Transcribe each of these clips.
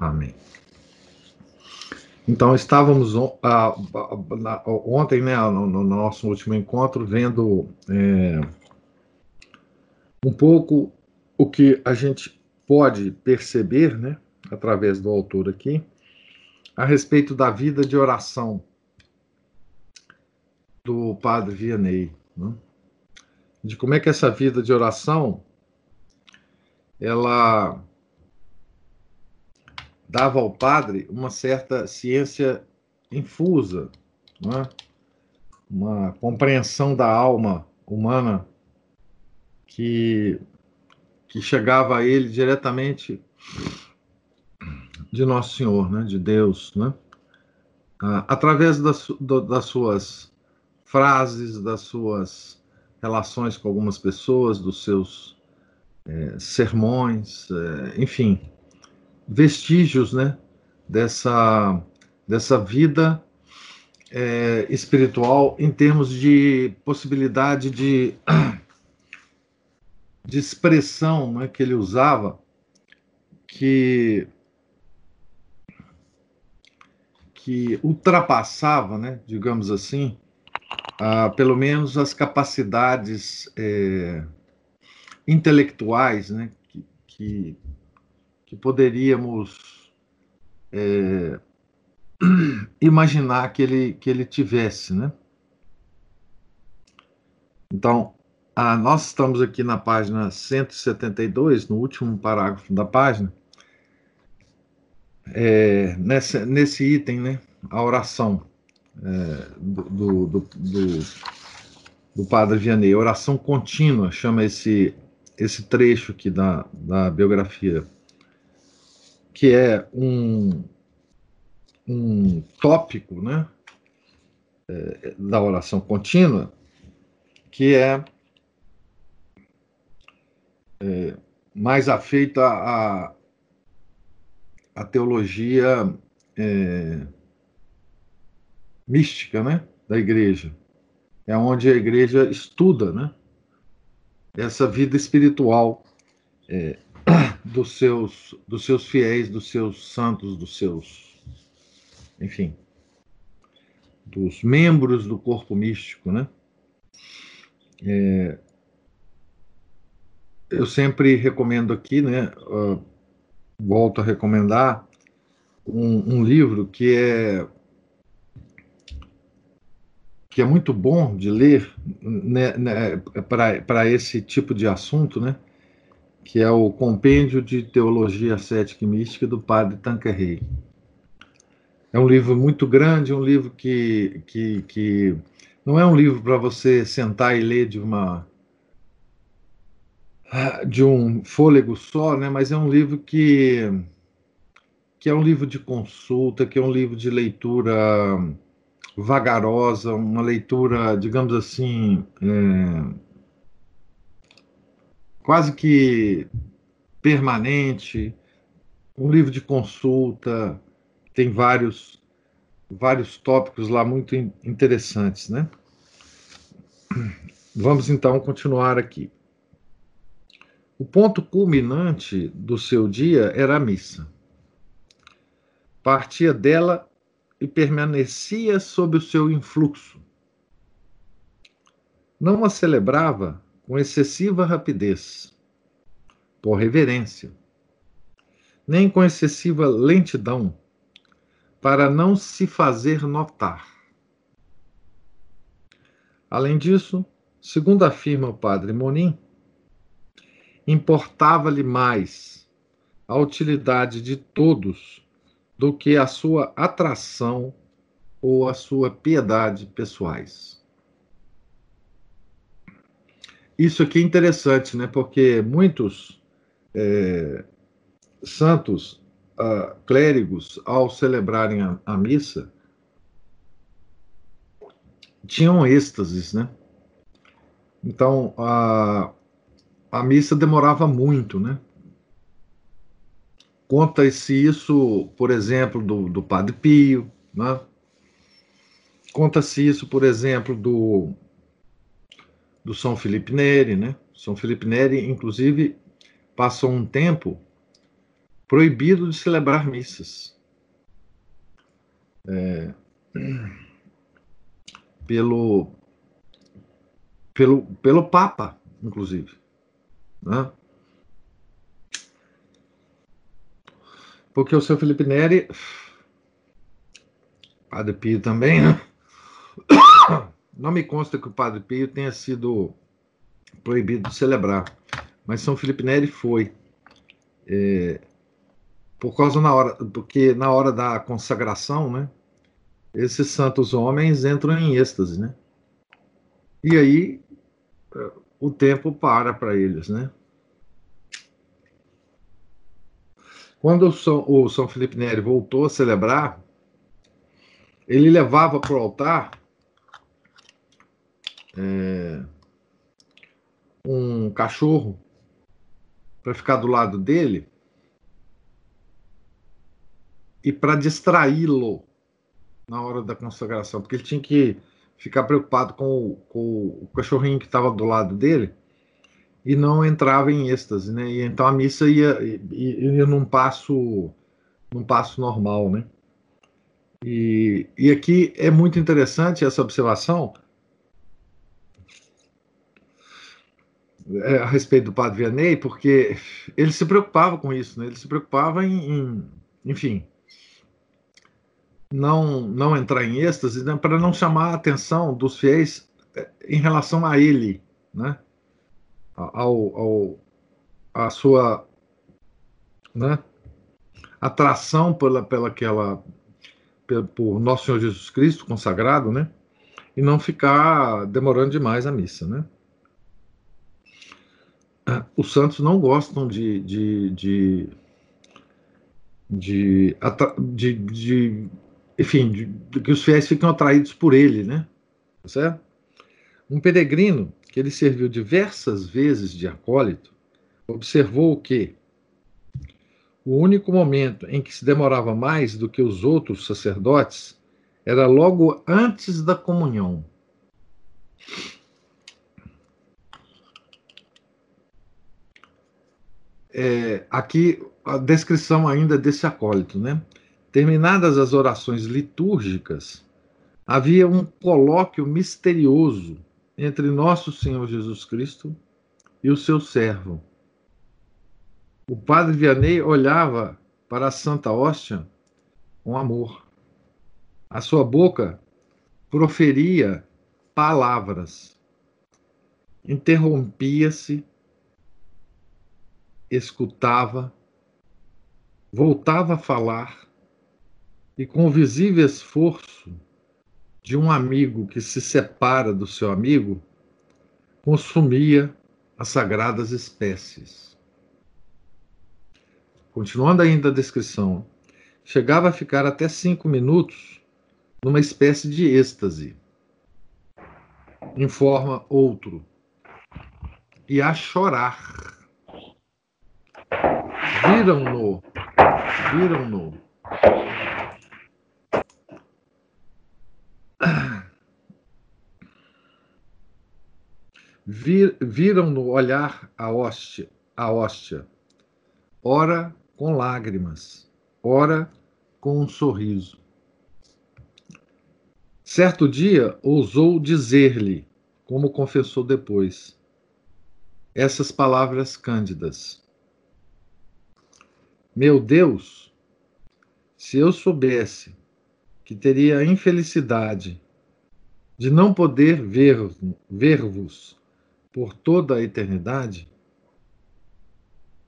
Amém. Então, estávamos ontem, né, no, no, nosso último encontro, vendo é, um pouco o que a gente pode perceber, né, através do autor aqui, a respeito da vida de oração do padre Vianney. Né? De como é que essa vida de oração ela dava ao padre uma certa ciência infusa, é? uma compreensão da alma humana que, que chegava a ele diretamente de Nosso Senhor, né, de Deus, né? Através das, das suas frases, das suas relações com algumas pessoas, dos seus é, sermões, é, enfim, vestígios né, dessa, dessa vida é, espiritual em termos de possibilidade de, de expressão né, que ele usava, que, que ultrapassava, né, digamos assim, ah, pelo menos as capacidades é, intelectuais né, que, que que poderíamos é, imaginar que ele, que ele tivesse, né? Então, a, nós estamos aqui na página 172, no último parágrafo da página, é, nesse, nesse item, né? A oração é, do, do, do, do Padre Vianney, oração contínua, chama esse, esse trecho aqui da, da biografia que é um, um tópico né, é, da oração contínua, que é, é mais afeita à, à teologia é, mística né, da igreja. É onde a igreja estuda né, essa vida espiritual é, dos seus, dos seus fiéis, dos seus santos, dos seus, enfim, dos membros do corpo místico, né? É, eu sempre recomendo aqui, né? Uh, volto a recomendar um, um livro que é que é muito bom de ler né, né, para esse tipo de assunto, né? Que é o Compêndio de Teologia Cética e Mística do Padre Tanqueray. É um livro muito grande, um livro que, que, que não é um livro para você sentar e ler de uma de um fôlego só, né? Mas é um livro que que é um livro de consulta, que é um livro de leitura vagarosa, uma leitura, digamos assim, é, quase que permanente, um livro de consulta, tem vários vários tópicos lá muito interessantes, né? Vamos então continuar aqui. O ponto culminante do seu dia era a missa. Partia dela e permanecia sob o seu influxo. Não a celebrava com excessiva rapidez, por reverência, nem com excessiva lentidão, para não se fazer notar. Além disso, segundo afirma o padre Monim, importava-lhe mais a utilidade de todos do que a sua atração ou a sua piedade pessoais. Isso aqui é interessante, né? Porque muitos é, santos uh, clérigos, ao celebrarem a, a missa, tinham êxtases, né? Então, a, a missa demorava muito, né? Conta-se isso, por exemplo, do, do Padre Pio, né? Conta-se isso, por exemplo, do, do São Felipe Neri, né? São Felipe Neri, inclusive, passou um tempo proibido de celebrar missas. É, pelo, pelo, pelo Papa, inclusive. Né? Porque o seu Felipe Neri, Padre Pio também, né? Não me consta que o Padre Pio tenha sido proibido de celebrar, mas São Felipe Neri foi. É, por causa na hora, porque na hora da consagração, né? Esses santos homens entram em êxtase, né? E aí o tempo para para eles, né? Quando o São, o São Felipe Neri voltou a celebrar, ele levava para o altar é, um cachorro para ficar do lado dele e para distraí-lo na hora da consagração, porque ele tinha que ficar preocupado com o, com o cachorrinho que estava do lado dele e não entrava em êxtase, né? E então a missa ia, ia, ia num passo num passo normal, né? E, e aqui é muito interessante essa observação é, a respeito do Padre Vianney, porque ele se preocupava com isso, né? Ele se preocupava em, em enfim, não, não entrar em êxtase, né, para não chamar a atenção dos fiéis eh, em relação a ele, né? Ao, ao, a sua né? atração pela, pela aquela, pela, por Nosso Senhor Jesus Cristo consagrado, né? E não ficar demorando demais a missa, né? Ah, os santos não gostam de, de, de, de, de, de enfim, de, de que os fiéis ficam atraídos por ele, né? Tá certo? Um peregrino que ele serviu diversas vezes de acólito observou que o único momento em que se demorava mais do que os outros sacerdotes era logo antes da comunhão. É, aqui a descrição ainda desse acólito, né? Terminadas as orações litúrgicas, havia um colóquio misterioso entre nosso Senhor Jesus Cristo e o seu servo. O padre Vianney olhava para a Santa Hóstia com amor. A sua boca proferia palavras. Interrompia-se, escutava, voltava a falar e com o visível esforço de um amigo que se separa do seu amigo, consumia as sagradas espécies. Continuando ainda a descrição, chegava a ficar até cinco minutos numa espécie de êxtase, informa outro, e a chorar. Viram-no, viram-no. Vir, viram no olhar a hóstia, a hóstia, ora com lágrimas, ora com um sorriso. Certo dia ousou dizer-lhe, como confessou depois, essas palavras cândidas: Meu Deus, se eu soubesse que teria a infelicidade de não poder ver-vos por toda a eternidade,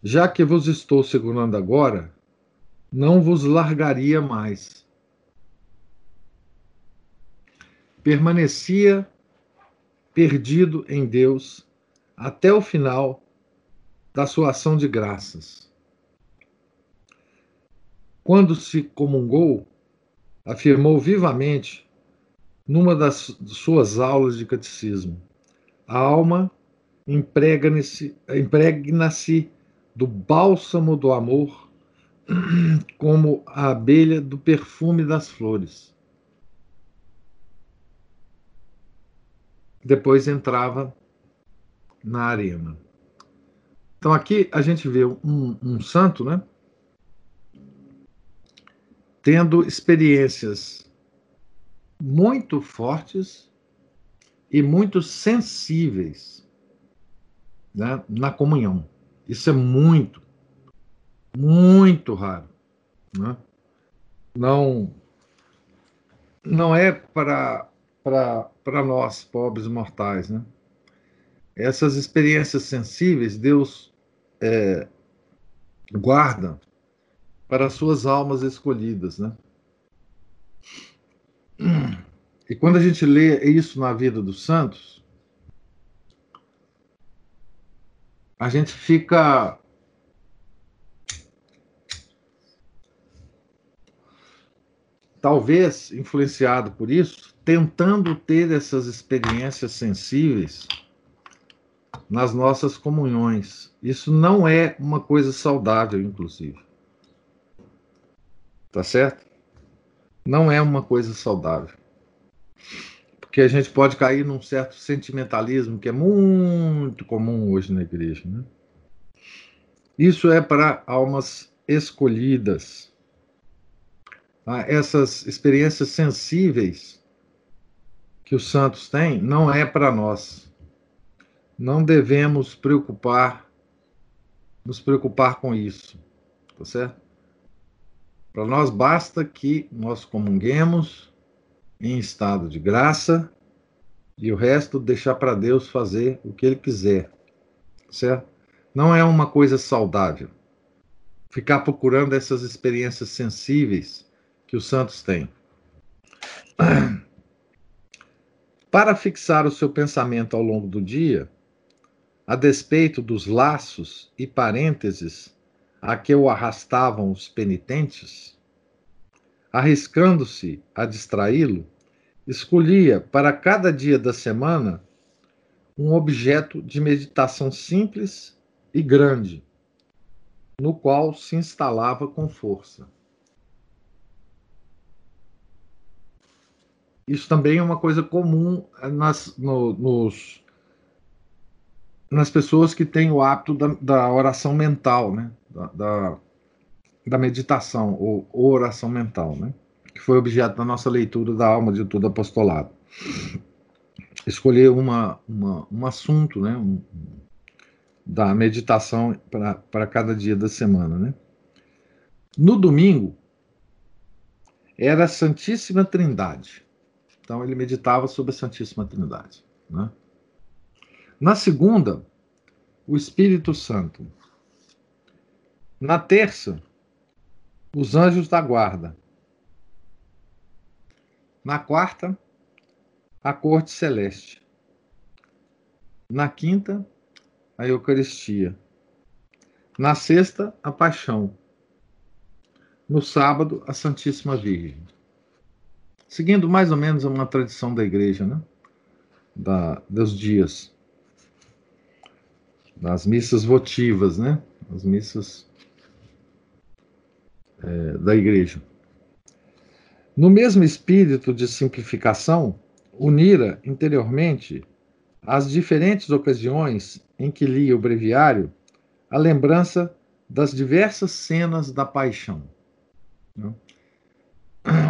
já que vos estou segurando agora, não vos largaria mais. Permanecia perdido em Deus até o final da sua ação de graças. Quando se comungou, afirmou vivamente numa das suas aulas de catecismo: a alma impregna-se impregna do bálsamo do amor como a abelha do perfume das flores. Depois entrava na arena. Então aqui a gente vê um, um santo, né? Tendo experiências muito fortes e muito sensíveis né, na comunhão. Isso é muito, muito raro. Né? Não, não é para nós, pobres mortais. Né? Essas experiências sensíveis, Deus é, guarda para as suas almas escolhidas. Né? E quando a gente lê isso na vida dos santos, a gente fica talvez influenciado por isso, tentando ter essas experiências sensíveis nas nossas comunhões. Isso não é uma coisa saudável, inclusive. Tá certo? Não é uma coisa saudável. Porque a gente pode cair num certo sentimentalismo que é muito comum hoje na igreja. Né? Isso é para almas escolhidas. Tá? Essas experiências sensíveis que os santos têm não é para nós. Não devemos preocupar, nos preocupar com isso. Tá certo? Para nós basta que nós comunguemos em estado de graça e o resto deixar para Deus fazer o que ele quiser. Certo? Não é uma coisa saudável ficar procurando essas experiências sensíveis que os santos têm. Para fixar o seu pensamento ao longo do dia, a despeito dos laços e parênteses a que o arrastavam os penitentes, arriscando-se a distraí-lo, escolhia para cada dia da semana um objeto de meditação simples e grande, no qual se instalava com força. Isso também é uma coisa comum nas, no, nos, nas pessoas que têm o hábito da, da oração mental, né? Da, da, da meditação ou, oração mental, né? que foi objeto da nossa leitura da alma de todo apostolado. Escolher uma, uma, um assunto né? Um, da meditação para cada dia da semana. Né? No domingo, era a Santíssima Trindade. Então, ele meditava sobre a Santíssima Trindade. Né? Na segunda, o Espírito Santo. Na terça, os anjos da guarda. Na quarta, a corte celeste. Na quinta, a Eucaristia. Na sexta, a paixão. No sábado, a Santíssima Virgem. Seguindo mais ou menos uma tradição da igreja, né? Da, dos dias. Das missas votivas, né? As missas é, da igreja. No mesmo espírito de simplificação, unira interiormente as diferentes ocasiões em que lia o breviário a lembrança das diversas cenas da paixão. Né?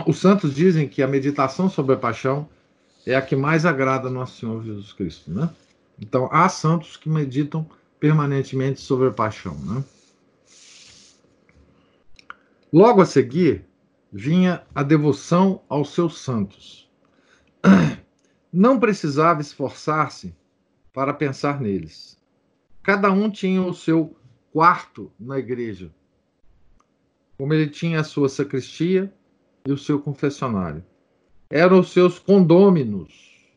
Os santos dizem que a meditação sobre a paixão é a que mais agrada a Nosso Senhor Jesus Cristo. Né? Então, há santos que meditam permanentemente sobre a paixão. Né? Logo a seguir, vinha a devoção aos seus santos. Não precisava esforçar-se para pensar neles. Cada um tinha o seu quarto na igreja, como ele tinha a sua sacristia e o seu confessionário. Eram os seus condôminos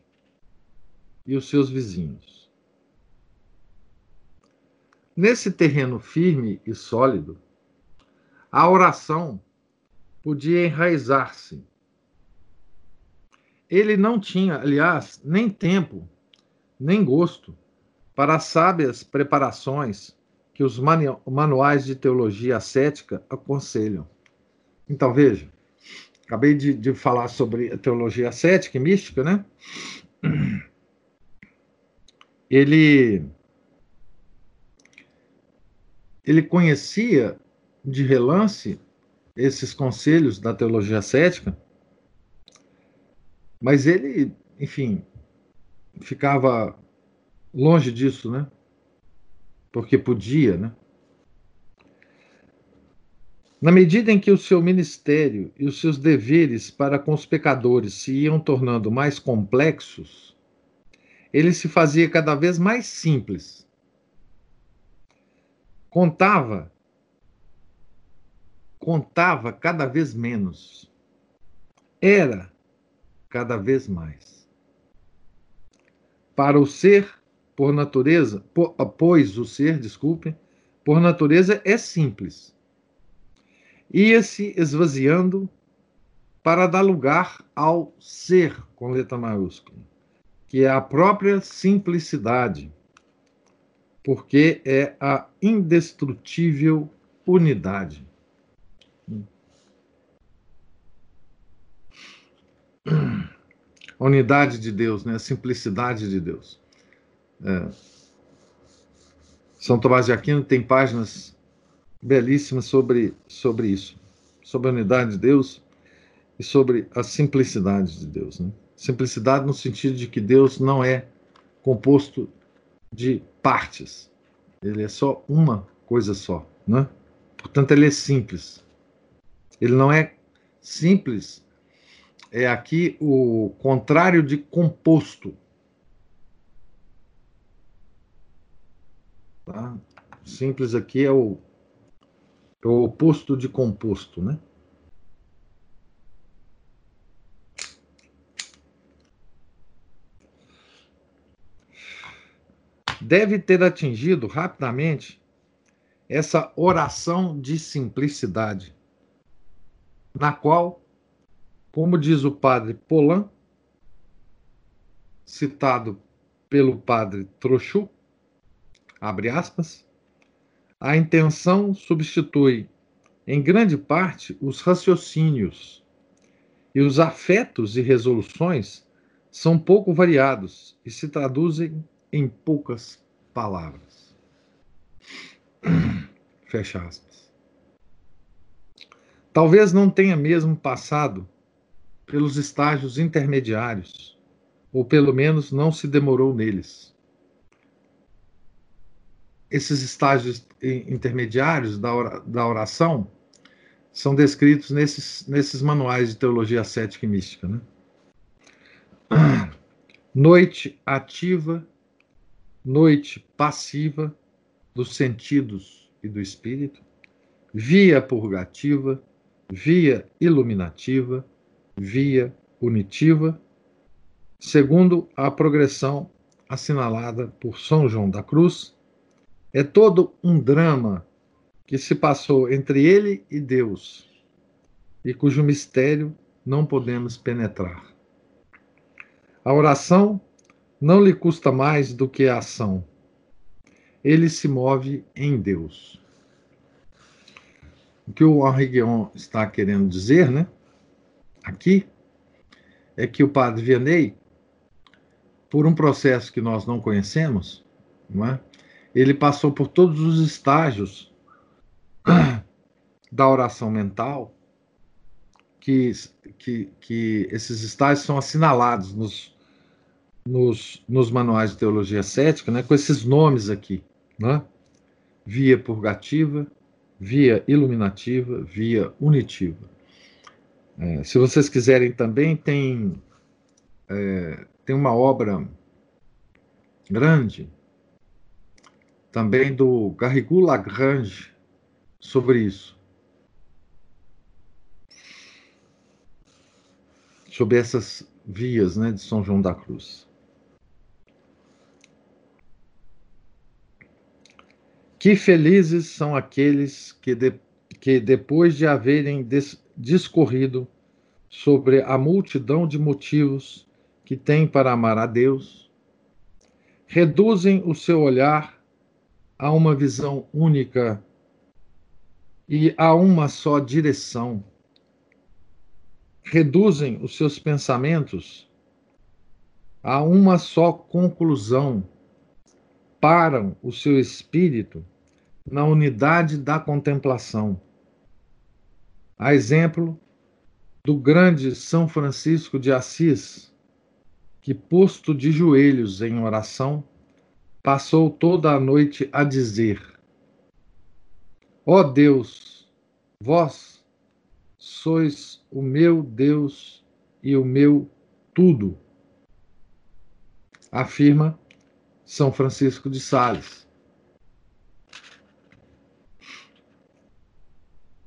e os seus vizinhos. Nesse terreno firme e sólido, a oração podia enraizar-se. Ele não tinha, aliás, nem tempo, nem gosto para as sábias preparações que os manuais de teologia ascética aconselham. Então, veja, acabei de, de falar sobre a teologia ascética e mística, né? Ele, ele conhecia de relance esses conselhos da teologia ascética, mas ele, enfim, ficava longe disso, né? porque podia, né? Na medida em que o seu ministério e os seus deveres para com os pecadores se iam tornando mais complexos, ele se fazia cada vez mais simples. Contava contava cada vez menos. Era cada vez mais. Para o ser por natureza, por, pois o ser, desculpem, por natureza é simples. Ia-se esvaziando para dar lugar ao ser, com letra maiúscula, que é a própria simplicidade, porque é a indestrutível unidade. A unidade de Deus, né? a simplicidade de Deus. É. São Tomás de Aquino tem páginas belíssimas sobre, sobre isso, sobre a unidade de Deus e sobre a simplicidade de Deus. Né? Simplicidade no sentido de que Deus não é composto de partes, ele é só uma coisa só. Né? Portanto, ele é simples. Ele não é simples, é aqui o contrário de composto. Tá? Simples aqui é o, é o oposto de composto, né? Deve ter atingido rapidamente essa oração de simplicidade, na qual, como diz o padre Polan, citado pelo padre Trochu, abre aspas, a intenção substitui, em grande parte, os raciocínios, e os afetos e resoluções são pouco variados e se traduzem em poucas palavras. Fecha aspas. Talvez não tenha mesmo passado pelos estágios intermediários, ou pelo menos não se demorou neles esses estágios intermediários da oração são descritos nesses, nesses manuais de teologia cética e mística. Né? Noite ativa, noite passiva dos sentidos e do espírito, via purgativa, via iluminativa, via unitiva, segundo a progressão assinalada por São João da Cruz é todo um drama que se passou entre ele e Deus e cujo mistério não podemos penetrar. A oração não lhe custa mais do que a ação. Ele se move em Deus. O que o Henri Guion está querendo dizer, né? Aqui, é que o padre Vianney, por um processo que nós não conhecemos, não é? ele passou por todos os estágios da oração mental, que, que, que esses estágios são assinalados nos, nos, nos manuais de teologia cética, né, com esses nomes aqui, né? via purgativa, via iluminativa, via unitiva. É, se vocês quiserem também, tem, é, tem uma obra grande também do Garrigou Lagrange sobre isso. Sobre essas vias né, de São João da Cruz. Que felizes são aqueles que, de, que depois de haverem des, discorrido sobre a multidão de motivos que tem para amar a Deus, reduzem o seu olhar a uma visão única e a uma só direção. Reduzem os seus pensamentos a uma só conclusão. Param o seu espírito na unidade da contemplação. A exemplo do grande São Francisco de Assis, que, posto de joelhos em oração, passou toda a noite a dizer: Ó oh Deus, vós sois o meu Deus e o meu tudo, afirma São Francisco de Sales.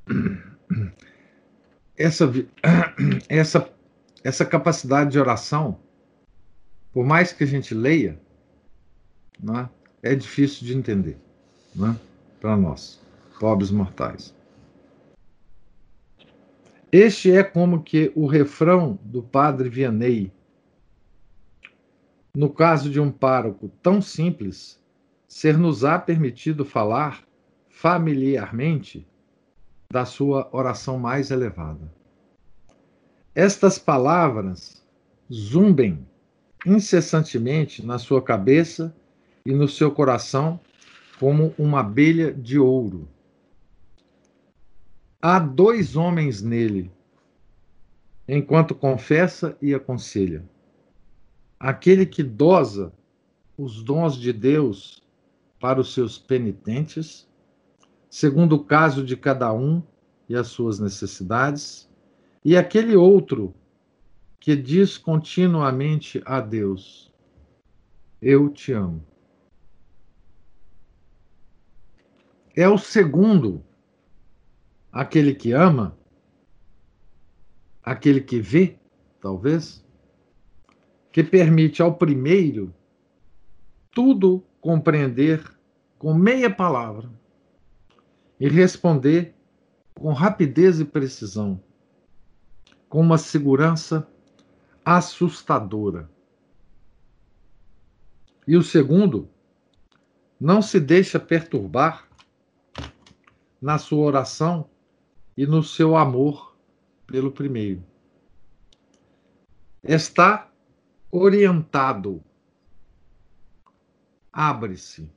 Essa, essa, essa capacidade de oração, por mais que a gente leia, é? é difícil de entender é? para nós, pobres mortais. Este é como que o refrão do padre Vianney. No caso de um pároco tão simples, ser-nos-á permitido falar familiarmente da sua oração mais elevada. Estas palavras zumbem incessantemente na sua cabeça e no seu coração como uma abelha de ouro. Há dois homens nele, enquanto confessa e aconselha. Aquele que dosa os dons de Deus para os seus penitentes, segundo o caso de cada um e as suas necessidades, e aquele outro que diz continuamente a Deus: Eu te amo. é o segundo, aquele que ama, aquele que vê, talvez, que permite ao primeiro tudo compreender com meia palavra e responder com rapidez e precisão, com uma segurança assustadora. E o segundo não se deixa perturbar na sua oração e no seu amor pelo primeiro. Está orientado. Abre-se.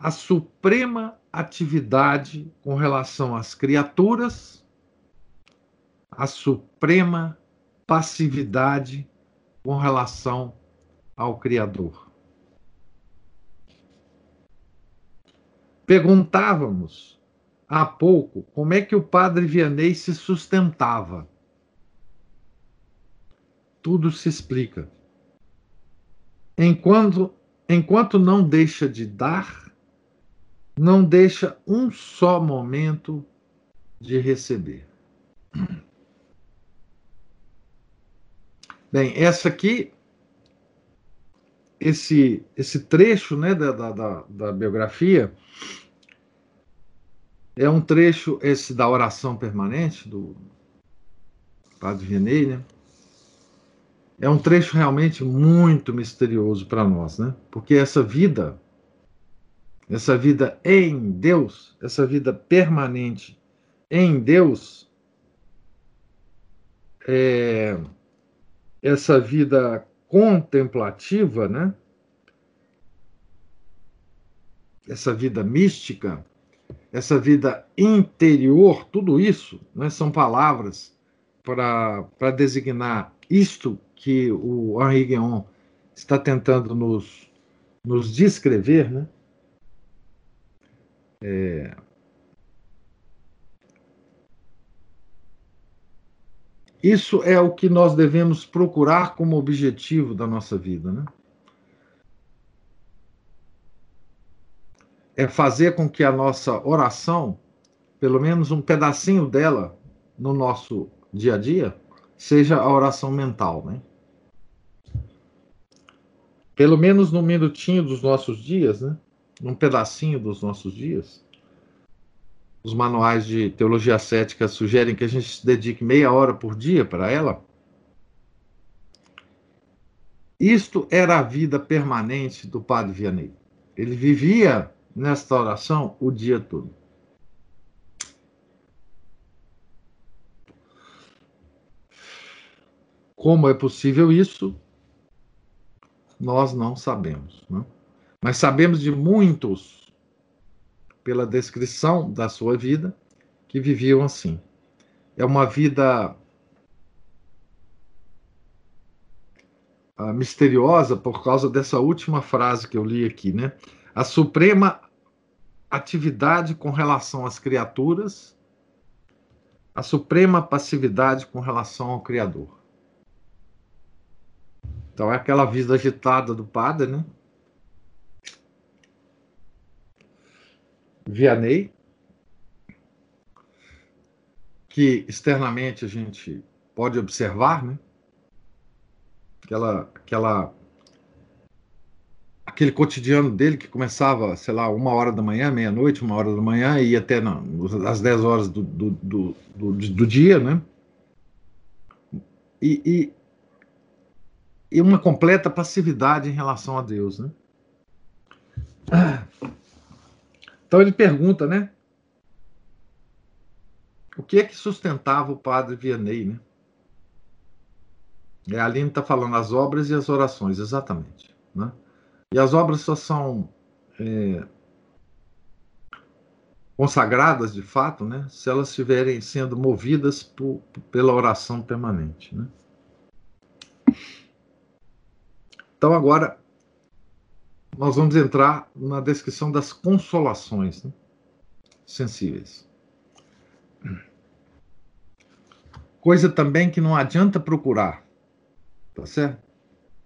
A suprema atividade com relação às criaturas, a suprema passividade com relação ao Criador. Perguntávamos há pouco como é que o padre Vianney se sustentava. Tudo se explica. Enquanto, enquanto não deixa de dar, não deixa um só momento de receber. Bem, essa aqui, esse, esse trecho né, da, da, da biografia é um trecho esse da oração permanente do Padre Vianney, né? É um trecho realmente muito misterioso para nós, né? Porque essa vida, essa vida em Deus, essa vida permanente em Deus, é, essa vida contemplativa, né? Essa vida mística, essa vida interior, tudo isso né, são palavras para designar isto que o Henri Guéon está tentando nos, nos descrever, né? É... Isso é o que nós devemos procurar como objetivo da nossa vida, né? é fazer com que a nossa oração, pelo menos um pedacinho dela no nosso dia a dia, seja a oração mental, né? Pelo menos no minutinho dos nossos dias, né? Num pedacinho dos nossos dias, os manuais de teologia cética sugerem que a gente dedique meia hora por dia para ela. Isto era a vida permanente do Padre Vianney. Ele vivia nesta oração o dia todo. Como é possível isso? Nós não sabemos. Né? Mas sabemos de muitos, pela descrição da sua vida, que viviam assim. É uma vida uh, misteriosa por causa dessa última frase que eu li aqui, né? A suprema atividade com relação às criaturas, a suprema passividade com relação ao Criador. Então é aquela vida agitada do padre, né? Vianney, que externamente a gente pode observar, né? Aquela, aquela, aquele cotidiano dele que começava, sei lá, uma hora da manhã, meia-noite, uma hora da manhã, e ia até não, às dez horas do, do, do, do, do dia, né? E, e, e uma completa passividade em relação a Deus, né? Então ele pergunta, né? O que é que sustentava o padre Vianney, né? É, a Aline está falando as obras e as orações, exatamente. Né? E as obras só são é, consagradas, de fato, né? se elas estiverem sendo movidas por, pela oração permanente. Né? Então, agora, nós vamos entrar na descrição das consolações né? sensíveis. Coisa também que não adianta procurar, tá certo?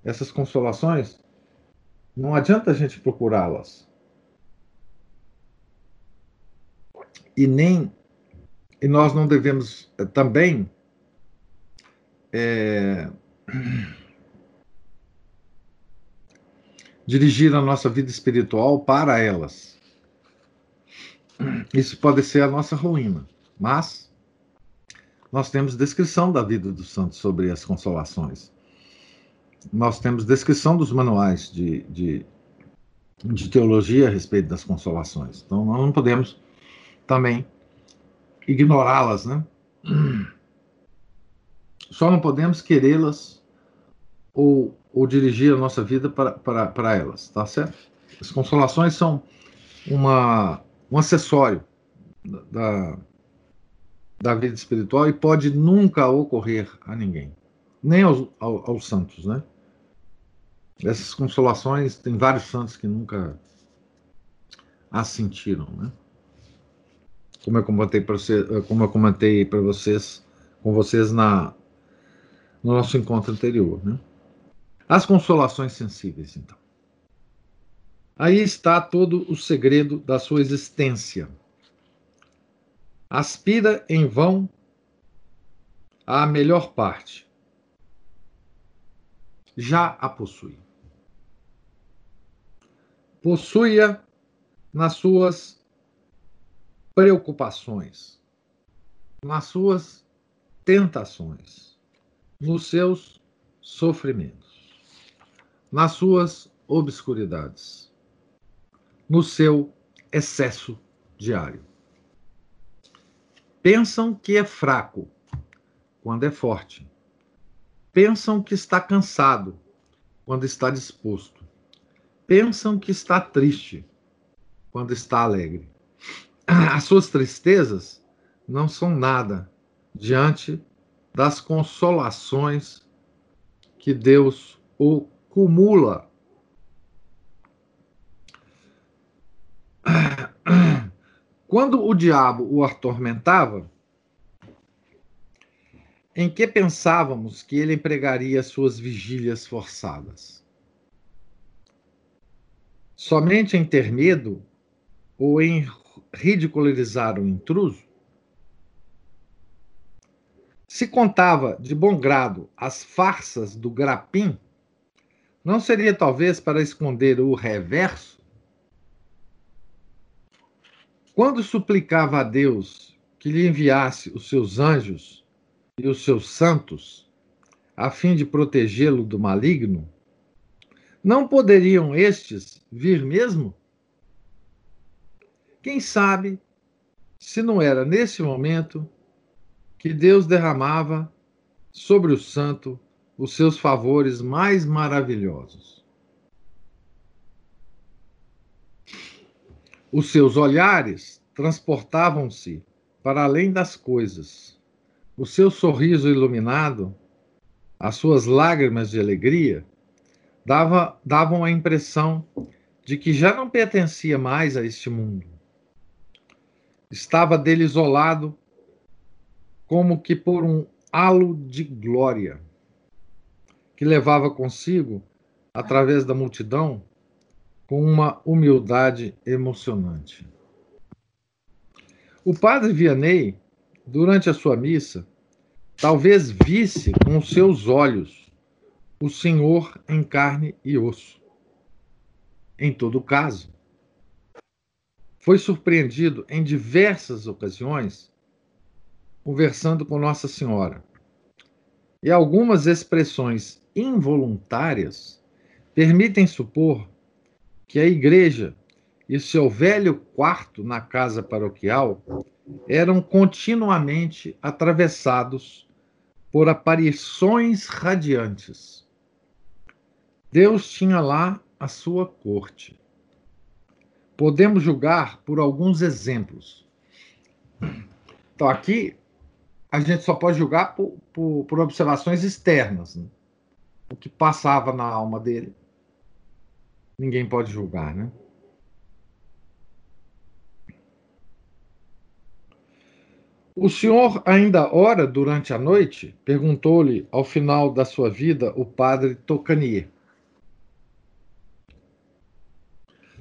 Essas consolações, não adianta a gente procurá-las. E nem e nós não devemos eh, também é, dirigir a nossa vida espiritual para elas. Isso pode ser a nossa ruína, mas nós temos descrição da vida dos santos sobre as consolações. Nós temos descrição dos manuais de, de, de teologia a respeito das consolações. Então, nós não podemos também ignorá-las, né? Só não podemos querê-las ou ou dirigir a nossa vida para, para, para elas, tá certo? As consolações são uma, um acessório da, da vida espiritual e pode nunca ocorrer a ninguém, nem aos, aos, aos santos, né? Essas consolações, tem vários santos que nunca as sentiram, né? Como eu comentei para você, como eu comentei para vocês, com vocês na no nosso encontro anterior, né? As consolações sensíveis, então. Aí está todo o segredo da sua existência. Aspira em vão à melhor parte. Já a possui. Possui-a nas suas preocupações, nas suas tentações, nos seus sofrimentos nas suas obscuridades, no seu excesso diário. Pensam que é fraco quando é forte. Pensam que está cansado quando está disposto. Pensam que está triste quando está alegre. As suas tristezas não são nada diante das consolações que Deus o cumula. Quando o diabo o atormentava, em que pensávamos que ele empregaria suas vigílias forçadas? Somente em ter medo ou em ridicularizar o intruso? Se contava de bom grado as farsas do grapim, não seria talvez para esconder o reverso? quando suplicava a Deus que lhe enviasse os seus anjos e os seus santos, a fim de protegê-lo do maligno, não poderiam estes vir mesmo? Quem sabe se não era nesse momento que Deus derramava sobre o santo os seus favores mais maravilhosos. Os seus olhares transportavam-se para além das coisas. O seu sorriso iluminado, as suas lágrimas de alegria, dava, davam a impressão de que já não pertencia mais a este mundo. Estava dele isolado, como que por um halo de glória, que levava consigo, através da multidão, com uma humildade emocionante. O padre Vianney, durante a sua missa, talvez visse com seus olhos o Senhor em carne e osso. Em todo caso, foi surpreendido em diversas ocasiões conversando com Nossa Senhora. E algumas expressões involuntárias permitem supor que a igreja e seu velho quarto na casa paroquial eram continuamente atravessados por aparições radiantes Deus tinha lá a sua corte. Podemos julgar por alguns exemplos. Então, aqui, a gente só pode julgar por, por, por observações externas. Né? O que passava na alma dele, ninguém pode julgar, né? O senhor ainda ora durante a noite? Perguntou-lhe ao final da sua vida o padre Tocanier.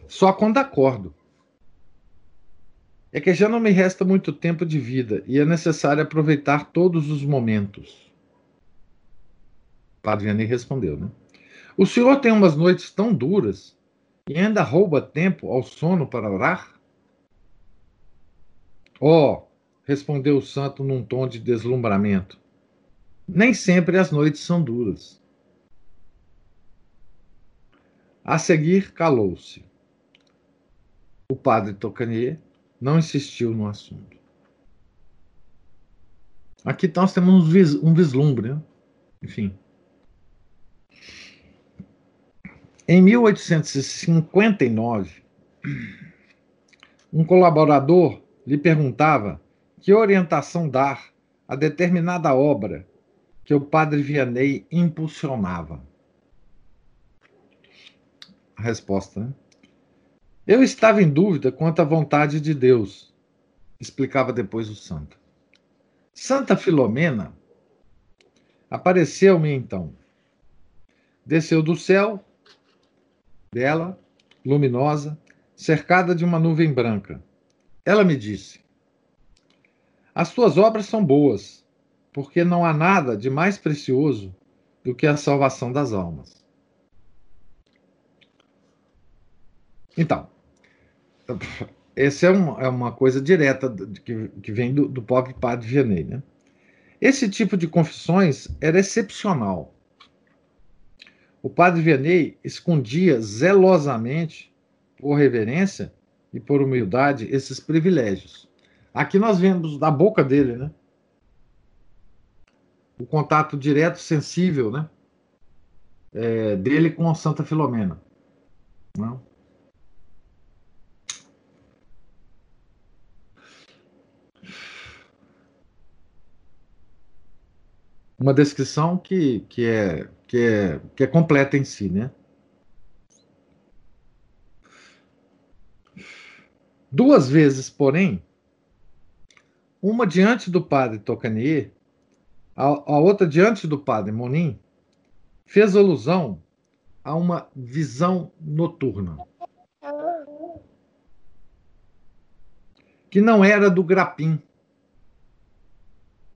Só quando acordo. É que já não me resta muito tempo de vida e é necessário aproveitar todos os momentos. Padre Vianney respondeu, né? O senhor tem umas noites tão duras e ainda rouba tempo ao sono para orar? Oh, respondeu o santo num tom de deslumbramento. Nem sempre as noites são duras. A seguir, calou-se. O padre Tocanier não insistiu no assunto. Aqui nós temos um vislumbre, né? enfim. Em 1859, um colaborador lhe perguntava que orientação dar a determinada obra que o padre Vianney impulsionava. A resposta, né? Eu estava em dúvida quanto à vontade de Deus, explicava depois o santo. Santa Filomena apareceu-me então. Desceu do céu dela, luminosa, cercada de uma nuvem branca. Ela me disse: As tuas obras são boas, porque não há nada de mais precioso do que a salvação das almas. Então, essa é, um, é uma coisa direta que, que vem do, do próprio padre Vianney. Né? Esse tipo de confissões era excepcional. O padre Vianney escondia zelosamente, por reverência e por humildade, esses privilégios. Aqui nós vemos da boca dele, né? O contato direto, sensível, né? É, dele com Santa Filomena. Não? uma descrição que, que, é, que, é, que é completa em si, né? Duas vezes, porém, uma diante do padre Tocanier, a, a outra diante do padre Monin, fez alusão a uma visão noturna. Que não era do Grapim.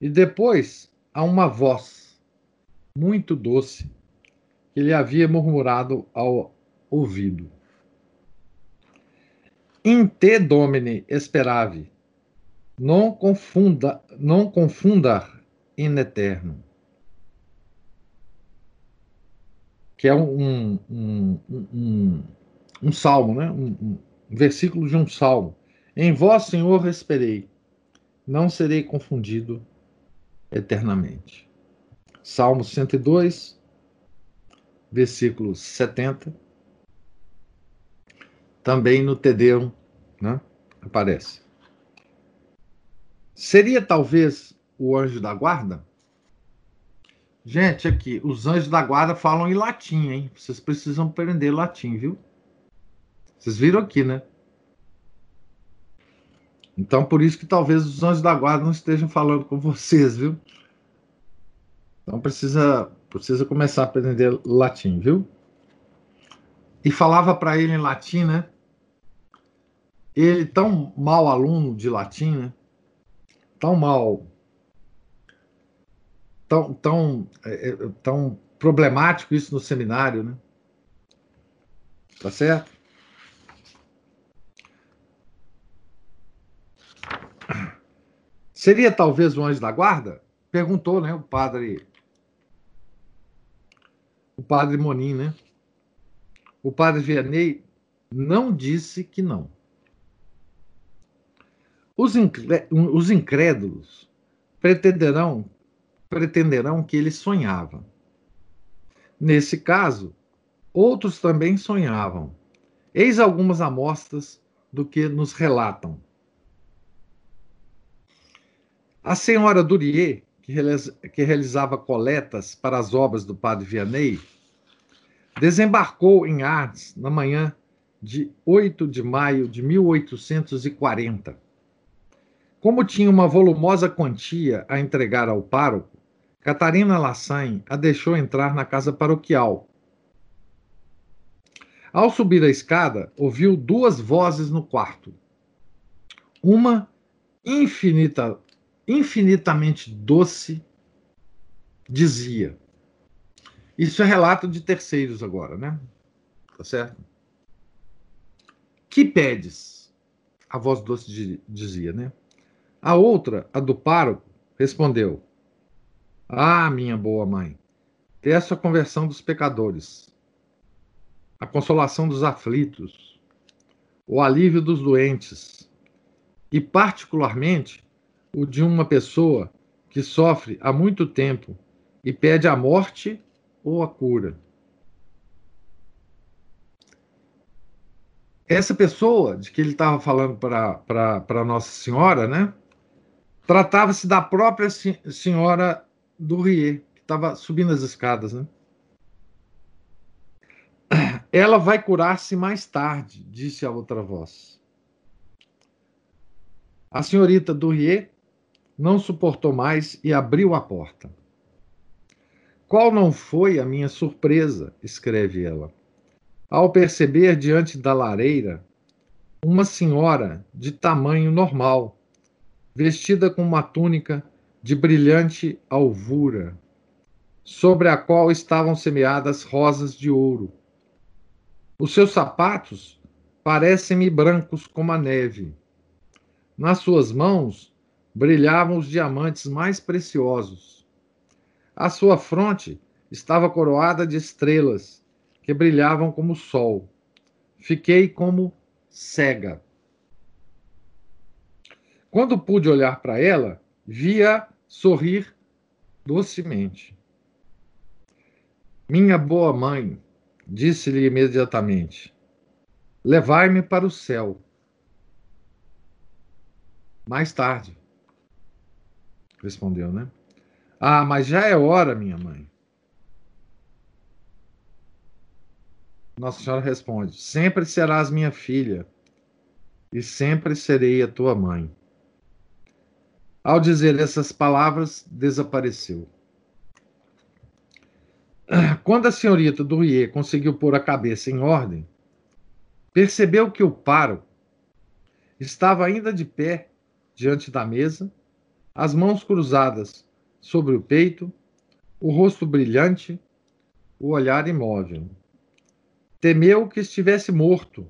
E depois a uma voz muito doce que lhe havia murmurado ao ouvido. In te domine esperavi, non confunda, non confundar in eterno. Que é um, um, um, um salmo, né? Um, um versículo de um salmo. Em vós, Senhor, esperei, não serei confundido eternamente. Salmo 102, versículo 70. Também no Tedeum, né? Aparece. Seria talvez o anjo da guarda? Gente, aqui, os anjos da guarda falam em latim, hein? Vocês precisam aprender latim, viu? Vocês viram aqui, né? Então, por isso que talvez os anjos da guarda não estejam falando com vocês, viu? Então, precisa, precisa começar a aprender latim, viu? E falava para ele em latim, né? Ele, tão mal aluno de latim, né? Tão mal. Tão, tão, é, é tão problemático isso no seminário, né? Tá certo? Seria talvez o anjo da guarda? Perguntou, né, o padre padre Monin, né? O padre Vianney não disse que não. Os, os incrédulos pretenderão pretenderão que ele sonhava. Nesse caso, outros também sonhavam. Eis algumas amostras do que nos relatam. A senhora Durier, que realizava coletas para as obras do padre Vianney, desembarcou em Arles na manhã de 8 de maio de 1840. Como tinha uma volumosa quantia a entregar ao pároco, Catarina Lassagne a deixou entrar na casa paroquial. Ao subir a escada, ouviu duas vozes no quarto. Uma infinita, infinitamente doce, dizia. Isso é relato de terceiros agora, né? Tá certo? Que pedes? A voz doce dizia, né? A outra, a do pároco, respondeu: Ah, minha boa mãe, peço a conversão dos pecadores, a consolação dos aflitos, o alívio dos doentes, e particularmente o de uma pessoa que sofre há muito tempo e pede a morte ou a cura. Essa pessoa de que ele estava falando para Nossa Senhora, né? Tratava-se da própria senhora do Rie, que estava subindo as escadas, né? Ela vai curar-se mais tarde, disse a outra voz. A senhorita Rie não suportou mais e abriu a porta. Qual não foi a minha surpresa, escreve ela, ao perceber diante da lareira uma senhora de tamanho normal, vestida com uma túnica de brilhante alvura, sobre a qual estavam semeadas rosas de ouro. Os seus sapatos parecem-me brancos como a neve. Nas suas mãos brilhavam os diamantes mais preciosos. A sua fronte estava coroada de estrelas que brilhavam como o sol. Fiquei como cega. Quando pude olhar para ela, via sorrir docemente. Minha boa mãe, disse-lhe imediatamente, levai-me para o céu. Mais tarde, respondeu, né? Ah, mas já é hora, minha mãe. Nossa Senhora responde: Sempre serás minha filha, e sempre serei a tua mãe. Ao dizer essas palavras, desapareceu. Quando a senhorita Durier conseguiu pôr a cabeça em ordem, percebeu que o paro estava ainda de pé diante da mesa as mãos cruzadas sobre o peito, o rosto brilhante, o olhar imóvel. Temeu que estivesse morto.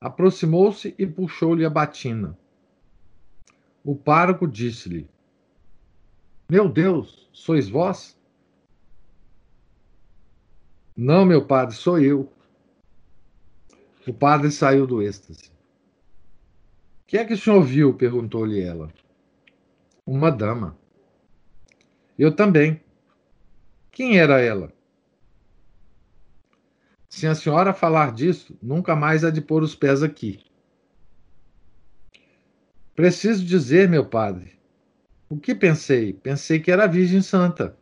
aproximou-se e puxou-lhe a batina. O pároco disse-lhe: Meu Deus, sois vós? Não, meu padre, sou eu. O padre saiu do êxtase. O que é que o senhor viu? perguntou-lhe ela. Uma dama. Eu também. Quem era ela? Se a senhora falar disso, nunca mais há de pôr os pés aqui. Preciso dizer, meu padre. O que pensei? Pensei que era a Virgem Santa.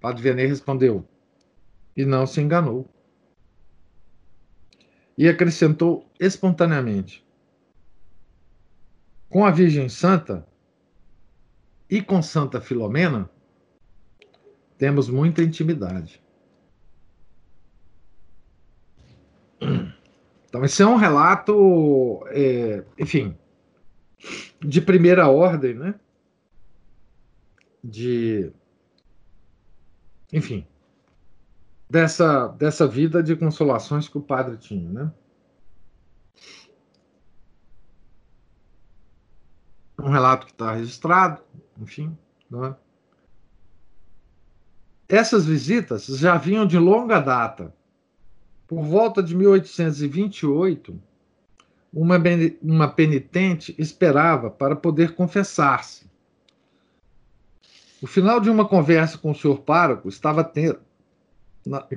Padre Vianney respondeu. E não se enganou. E acrescentou espontaneamente: Com a Virgem Santa e com Santa Filomena, temos muita intimidade. Então, esse é um relato, é, enfim, de primeira ordem, né? De, enfim, dessa, dessa vida de consolações que o padre tinha, né? Um relato que está registrado, enfim. Né? Essas visitas já vinham de longa data por volta de 1828, uma, uma penitente esperava para poder confessar-se. O final de uma conversa com o senhor pároco estava tendo,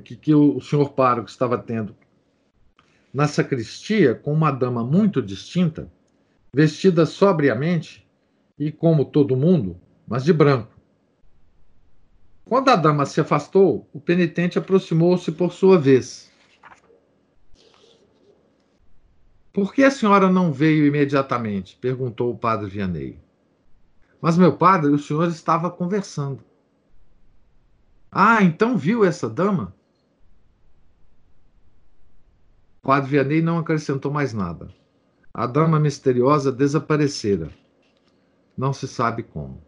que, que o senhor pároco estava tendo na sacristia com uma dama muito distinta, vestida sobriamente e como todo mundo, mas de branco. Quando a dama se afastou, o penitente aproximou-se por sua vez Por que a senhora não veio imediatamente? perguntou o padre Vianney. Mas, meu padre, o senhor estava conversando. Ah, então viu essa dama? O padre Vianney não acrescentou mais nada. A dama misteriosa desaparecera. Não se sabe como.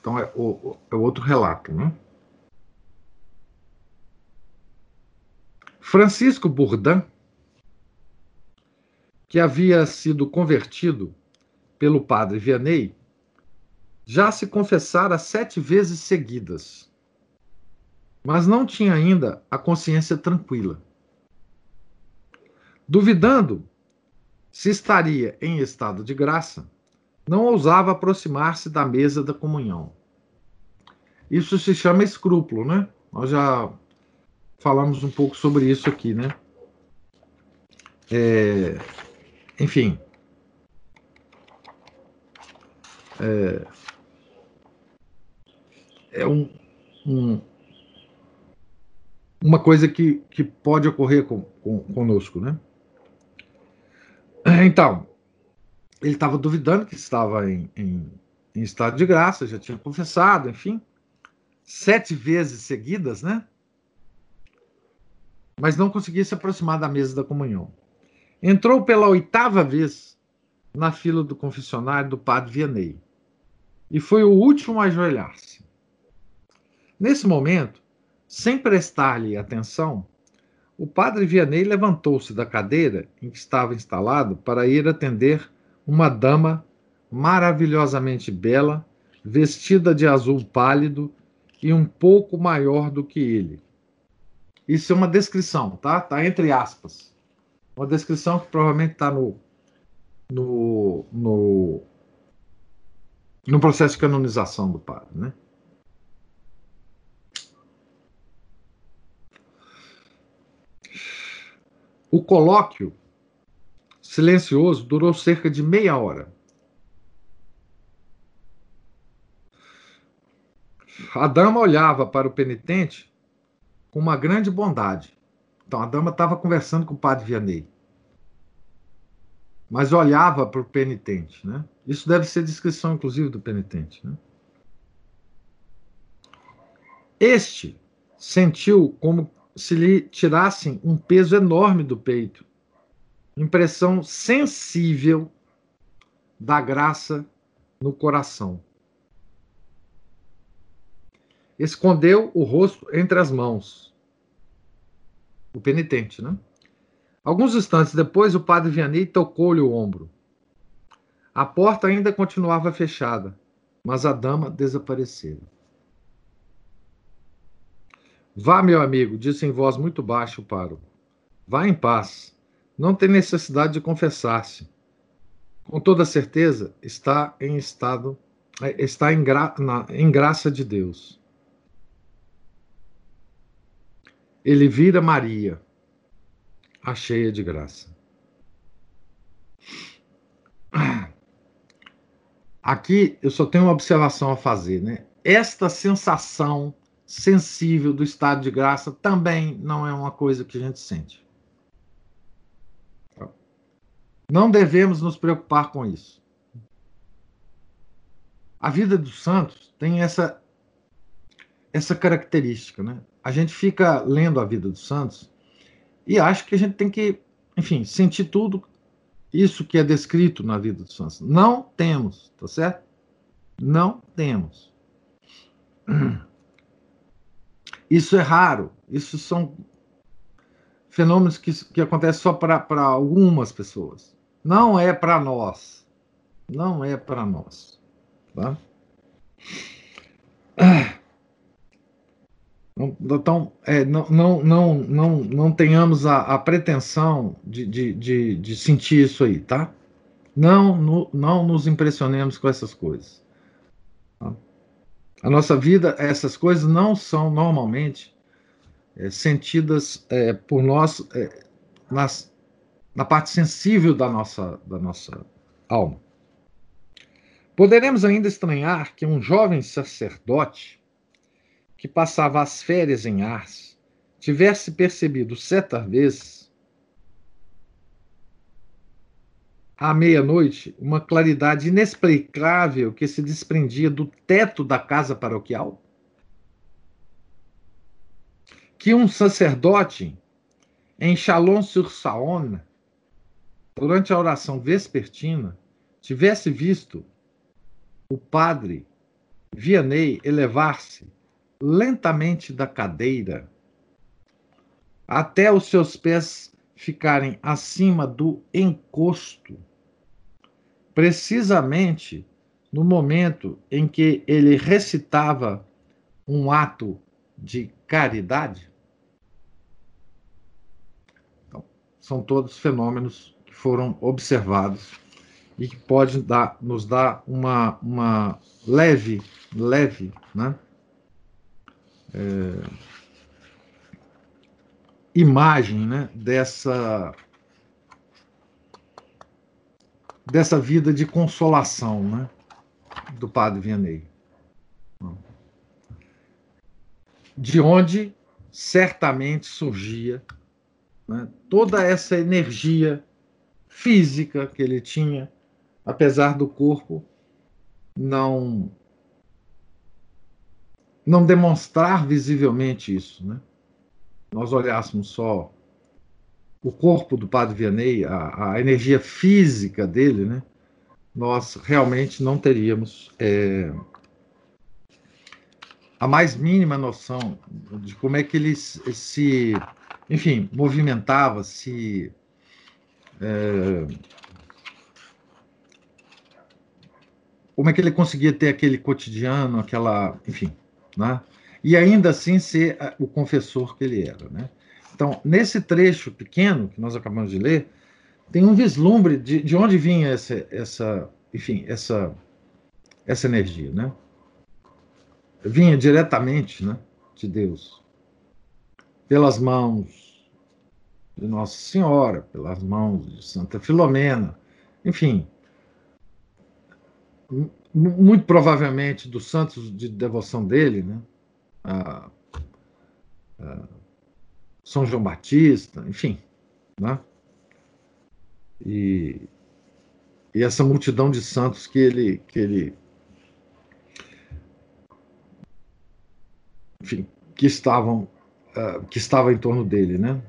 Então é o, é outro relato, né? Francisco Bourdin, que havia sido convertido pelo padre Vianney, já se confessara sete vezes seguidas, mas não tinha ainda a consciência tranquila. Duvidando se estaria em estado de graça, não ousava aproximar-se da mesa da comunhão. Isso se chama escrúpulo, né? Nós já falamos um pouco sobre isso aqui, né? É, enfim. É, é um, um, uma coisa que, que pode ocorrer com, com, conosco, né? Então, ele estava duvidando que estava em, em, em estado de graça, já tinha confessado, enfim, sete vezes seguidas, né? mas não conseguia se aproximar da mesa da comunhão. Entrou pela oitava vez na fila do confessionário do padre Vianney e foi o último a ajoelhar-se. Nesse momento, sem prestar-lhe atenção, o padre Vianney levantou-se da cadeira em que estava instalado para ir atender uma dama maravilhosamente bela, vestida de azul pálido e um pouco maior do que ele isso é uma descrição, tá? Tá entre aspas. Uma descrição que provavelmente está no, no, no, no processo de canonização do padre, né? O colóquio silencioso durou cerca de meia hora. A dama olhava para o penitente com uma grande bondade. Então a dama estava conversando com o padre Vianney, mas olhava para o penitente. Né? Isso deve ser descrição, inclusive, do penitente. Né? Este sentiu como se lhe tirassem um peso enorme do peito, impressão sensível da graça no coração. Escondeu o rosto entre as mãos o penitente, né? Alguns instantes depois, o padre Vianney tocou-lhe o ombro. A porta ainda continuava fechada, mas a dama desaparecera. Vá, meu amigo, disse em voz muito baixa o pároco. Vá em paz. Não tem necessidade de confessar-se. Com toda certeza, está em estado, é, está em, gra, na, em graça de Deus. Ele vira Maria, a cheia de graça. Aqui eu só tenho uma observação a fazer, né? Esta sensação sensível do estado de graça também não é uma coisa que a gente sente. Não devemos nos preocupar com isso. A vida dos santos tem essa essa característica, né? A gente fica lendo a vida dos santos e acha que a gente tem que, enfim, sentir tudo isso que é descrito na vida dos santos. Não temos, tá certo? Não temos. Isso é raro. Isso são fenômenos que, que acontecem só para algumas pessoas. Não é para nós. Não é para nós. Tá? Então, é, não, não, não, não, não tenhamos a, a pretensão de, de, de, de, sentir isso aí, tá? Não, no, não nos impressionemos com essas coisas. A nossa vida, essas coisas não são normalmente é, sentidas é, por nós é, nas, na parte sensível da nossa, da nossa alma. Poderemos ainda estranhar que um jovem sacerdote que passava as férias em Ars tivesse percebido certa vez à meia-noite, uma claridade inexplicável que se desprendia do teto da casa paroquial? Que um sacerdote em Chalon-sur-Saône, durante a oração vespertina, tivesse visto o padre Vianney elevar-se lentamente da cadeira até os seus pés ficarem acima do encosto precisamente no momento em que ele recitava um ato de caridade? Então, são todos fenômenos que foram observados e que podem dar, nos dar uma, uma leve, leve, né? É, imagem né, dessa dessa vida de consolação né, do padre Vianney. De onde certamente surgia né, toda essa energia física que ele tinha, apesar do corpo não não demonstrar visivelmente isso, né? Nós olhássemos só o corpo do Padre Vianney, a, a energia física dele, né, nós realmente não teríamos é, a mais mínima noção de como é que ele se, enfim, movimentava, se. É, como é que ele conseguia ter aquele cotidiano, aquela, enfim, né? E ainda assim ser o confessor que ele era, né? Então, nesse trecho pequeno que nós acabamos de ler, tem um vislumbre de, de onde vinha essa, essa, enfim, essa, essa energia, né? Vinha diretamente, né, de Deus, pelas mãos de Nossa Senhora, pelas mãos de Santa Filomena, enfim, muito provavelmente dos santos de devoção dele, né? A, a, são João Batista, enfim, né? E, e essa multidão de santos que ele, que ele, enfim, que estavam, uh, que estava em torno dele, né?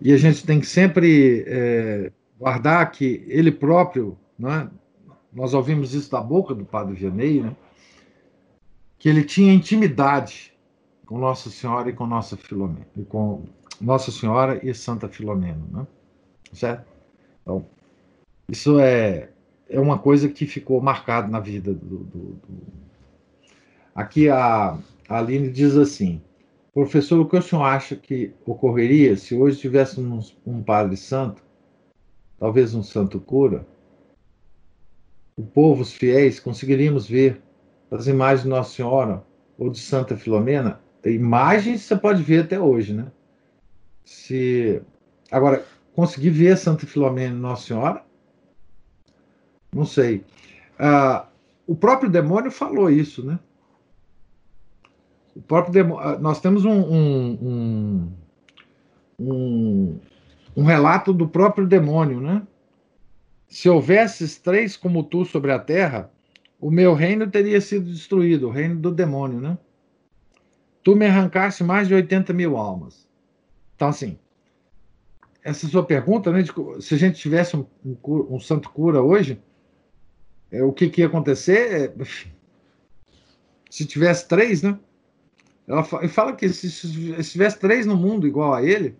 E a gente tem que sempre é, guardar que ele próprio, né? Nós ouvimos isso da boca do Padre Vianney, né? Que ele tinha intimidade com Nossa Senhora e com Nossa Filomena, e com Nossa Senhora e Santa Filomena, né? Certo? Então, isso é, é uma coisa que ficou marcada na vida do, do, do... Aqui a, a Aline diz assim, professor, o que o senhor acha que ocorreria se hoje tivéssemos um, padre santo, talvez um santo cura, o povo, os fiéis, conseguiríamos ver as imagens de Nossa Senhora ou de Santa Filomena? Imagens você pode ver até hoje, né? Se agora conseguir ver Santa Filomena e Nossa Senhora, não sei. Ah, o próprio demônio falou isso, né? O próprio demônio, ah, nós temos um, um, um, um, relato do próprio demônio, né? Se houvesses três como tu sobre a terra, o meu reino teria sido destruído, o reino do demônio, né? Tu me arrancaste mais de 80 mil almas. Então, assim, essa sua pergunta, né, de, se a gente tivesse um, um, um santo cura hoje, é, o que, que ia acontecer? É, se tivesse três, né? Ela fala que se, se, tivesse três no mundo igual a ele,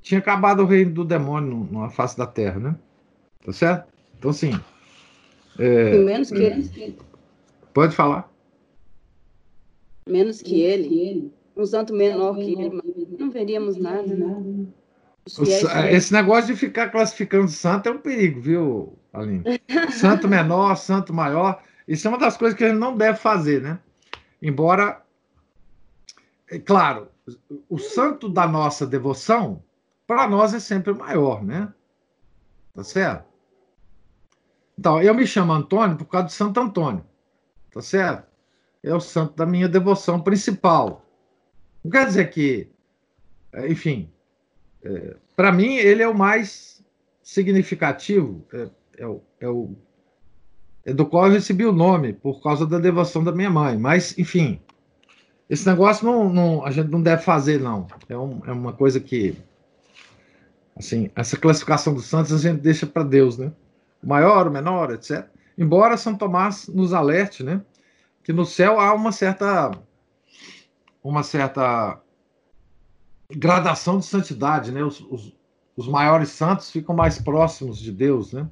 tinha acabado o reino do demônio na face da terra, né? Tá certo? Então, assim. É, menos que ele. Pode falar. Menos que ele. Um santo menor que ele. Não veríamos nada, né? Esse negócio de ficar classificando santo é um perigo, viu, Aline? Santo menor, santo maior, isso é uma das coisas que a gente não deve fazer, né? Embora, é claro, o santo da nossa devoção, para nós é sempre o maior, né? Tá certo? Então, eu me chamo Antônio por causa de Santo Antônio, tá certo? É o santo da minha devoção principal. Não quer dizer que, é, enfim, é, para mim, ele é o mais significativo, é, é, o, é, o, é do qual eu recebi o nome, por causa da devoção da minha mãe. Mas, enfim, esse negócio não, não, a gente não deve fazer, não. É, um, é uma coisa que. Assim, essa classificação dos santos a gente deixa para Deus, né? O maior, o menor, etc. Embora São Tomás nos alerte, né? Que no céu há uma certa. Uma certa gradação de santidade, né? Os, os, os, maiores santos ficam mais próximos de Deus, né?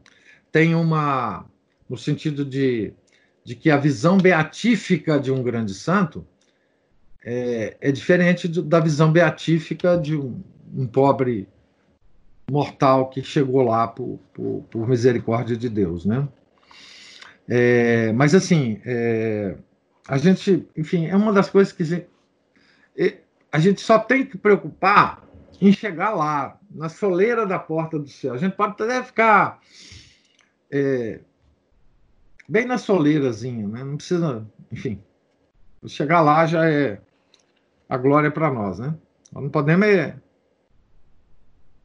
Tem uma no sentido de, de que a visão beatífica de um grande santo é, é diferente de, da visão beatífica de um, um, pobre mortal que chegou lá por, por, por misericórdia de Deus, né? É, mas assim, é, a gente, enfim, é uma das coisas que a gente só tem que preocupar em chegar lá, na soleira da porta do céu. A gente pode até ficar é, bem na soleirazinha, né? Não precisa, enfim. Chegar lá já é a glória para nós, né? Nós não podemos é,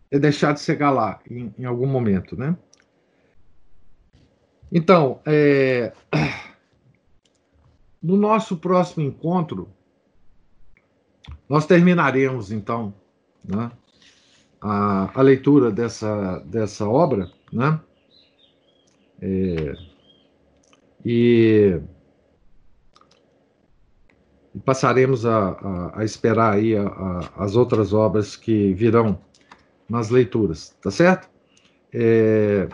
é, deixar de chegar lá em, em algum momento, né? Então, é, no nosso próximo encontro, nós terminaremos, então, né, a, a, leitura dessa, dessa obra, né? É, e, e, passaremos a, a, a esperar aí as outras obras que virão nas leituras, tá certo? É,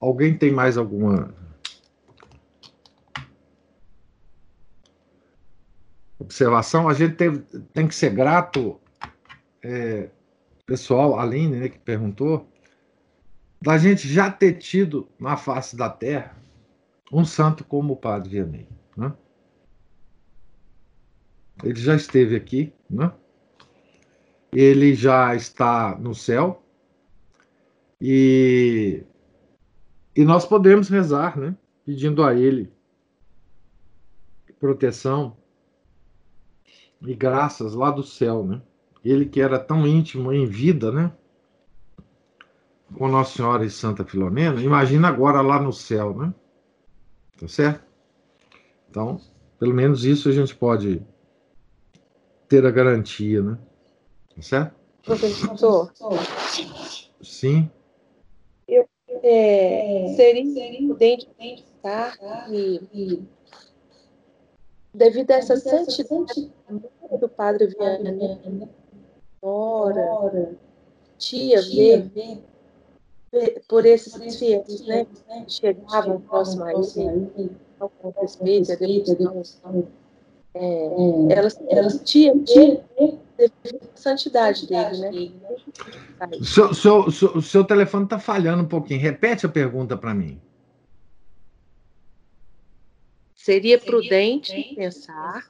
alguém tem mais alguma observação, a gente tem, tem que ser grato, é, pessoal, Aline, né, que perguntou, da gente já ter tido na face da terra um santo como o Padre Vianney. Né? Ele já esteve aqui, né? ele já está no céu, e, e nós podemos rezar, né? pedindo a ele proteção, e graças lá do céu, né? Ele que era tão íntimo em vida, né? Com Nossa Senhora e Santa Filomena, imagina agora lá no céu, né? Tá certo? Então, pelo menos isso a gente pode ter a garantia, né? Tá certo? Professor. Sim. É, seria prudente identificar que devido a essa santidade do padre Viana, Senhora, tia, ver, ver por esses fiéis, né? Chegavam próximo a ele, com respeito, a devoção. É, elas, elas tia, tia, a santidade dele, né? Seu, seu, seu, seu telefone está falhando um pouquinho. Repete a pergunta para mim. Seria prudente pensar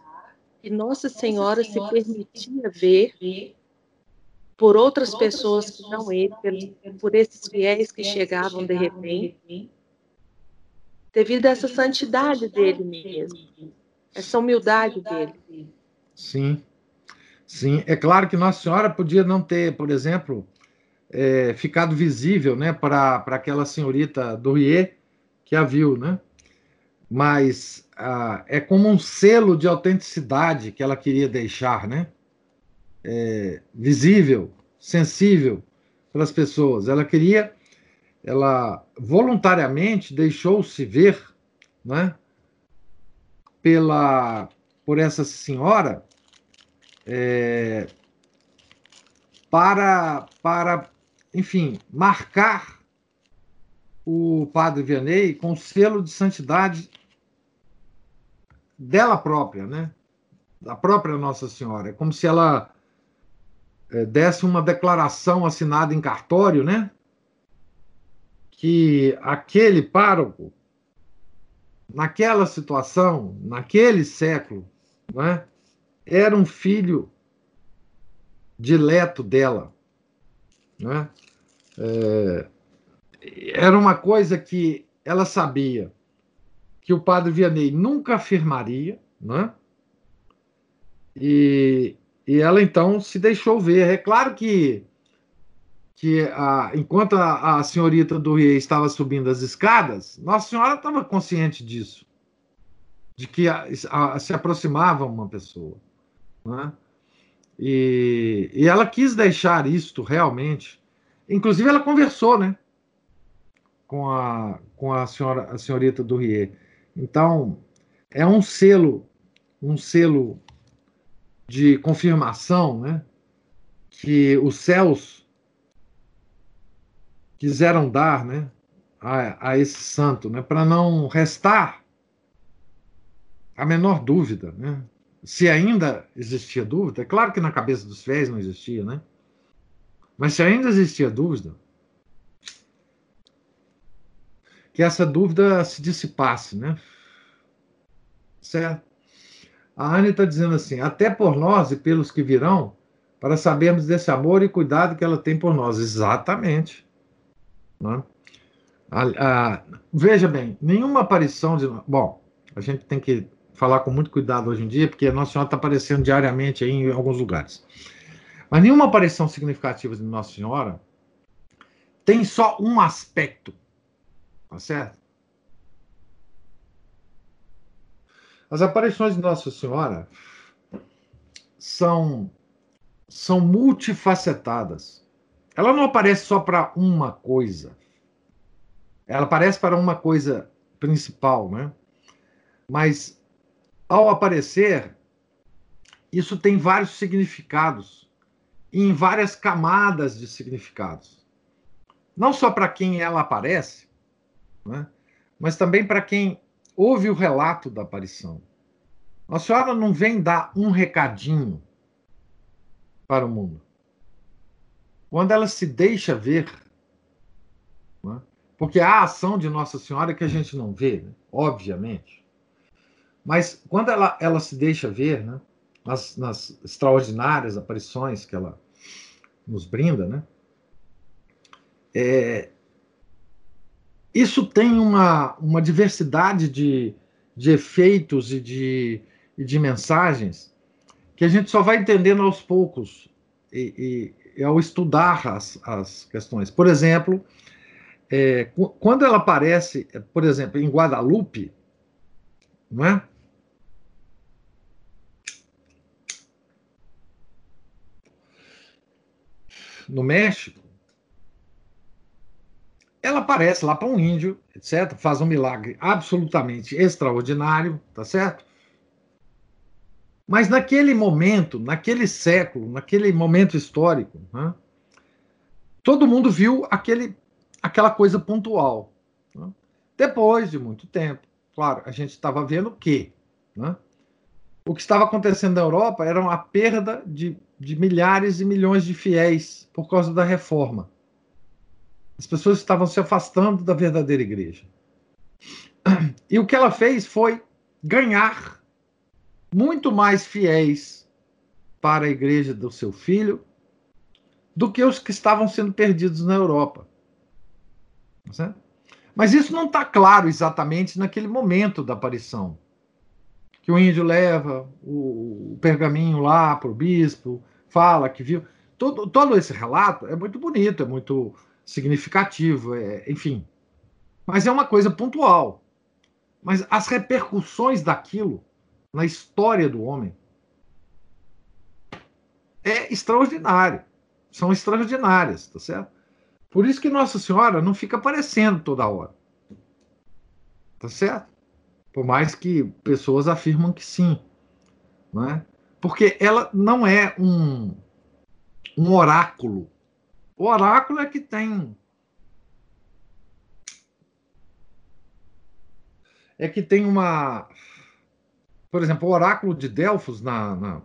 que Nossa Senhora se permitia ver por outras pessoas que não ele, por esses fiéis que chegavam de repente, devido a essa santidade dele mesmo, essa humildade dele. Sim, sim. É claro que Nossa Senhora podia não ter, por exemplo, é, ficado visível né, para aquela senhorita Dourier que a viu, né? mas ah, é como um selo de autenticidade que ela queria deixar, né? É, visível, sensível para as pessoas. Ela queria, ela voluntariamente deixou-se ver, né? Pela, por essa senhora, é, para, para, enfim, marcar o padre Vianney com selo de santidade dela própria, né? Da própria Nossa Senhora. É como se ela é, desse uma declaração assinada em cartório, né? Que aquele pároco, naquela situação, naquele século, né? Era um filho dileto dela, né? É, era uma coisa que ela sabia que o padre Vianney nunca afirmaria, né? E, e ela então se deixou ver. É claro que, que a, enquanto a, a senhorita do Rie estava subindo as escadas, Nossa Senhora estava consciente disso, de que a, se aproximava uma pessoa. Né? E, e ela quis deixar isto realmente. Inclusive, ela conversou né, com, a, com a, senhora, a senhorita do Rie. Então, é um selo, um selo de confirmação, né, que os céus quiseram dar, né, a, a esse santo, né, para não restar a menor dúvida, né, se ainda existia dúvida, é claro que na cabeça dos fiéis não existia, né, mas se ainda existia dúvida, que essa dúvida se dissipasse, né? Certo? A Anne está dizendo assim: até por nós e pelos que virão, para sabermos desse amor e cuidado que ela tem por nós. Exatamente. Né? A, a, veja bem, nenhuma aparição de. Bom, a gente tem que falar com muito cuidado hoje em dia, porque a Nossa Senhora está aparecendo diariamente em alguns lugares. Mas nenhuma aparição significativa de Nossa Senhora tem só um aspecto Tá certo? As aparições de Nossa Senhora são são multifacetadas. Ela não aparece só para uma coisa. Ela aparece para uma coisa principal, né? Mas ao aparecer, isso tem vários significados em várias camadas de significados. Não só para quem ela aparece, né? mas também para quem ouve o relato da aparição. A senhora não vem dar um recadinho para o mundo. Quando ela se deixa ver, né? porque há ação de Nossa Senhora que a gente não vê, né? obviamente. Mas quando ela, ela se deixa ver, né? nas, nas extraordinárias aparições que ela nos brinda, né? É, isso tem uma, uma diversidade de, de efeitos e de, e de mensagens que a gente só vai entendendo aos poucos e, e, e ao estudar as, as questões. Por exemplo, é, quando ela aparece, por exemplo, em Guadalupe, não é? No México, ela aparece lá para um índio, etc., faz um milagre absolutamente extraordinário, tá certo? Mas naquele momento, naquele século, naquele momento histórico, né, todo mundo viu aquele, aquela coisa pontual. Né? Depois de muito tempo, claro, a gente estava vendo que né, o que estava acontecendo na Europa era a perda de, de milhares e milhões de fiéis por causa da reforma. As pessoas estavam se afastando da verdadeira igreja. E o que ela fez foi ganhar muito mais fiéis para a igreja do seu filho do que os que estavam sendo perdidos na Europa. Tá Mas isso não está claro exatamente naquele momento da aparição. Que o índio leva o, pergaminho lá para o bispo, fala que viu. Todo, todo esse relato é muito bonito, é muito significativo, é, enfim. Mas é uma coisa pontual. Mas as repercussões daquilo na história do homem é extraordinário. São extraordinárias, tá certo? Por isso que Nossa Senhora não fica aparecendo toda hora. Tá certo? Por mais que pessoas afirmam que sim. Não é? Porque ela não é um, um oráculo. O oráculo é que tem é que tem uma. Por exemplo, o oráculo de Delfos na, na,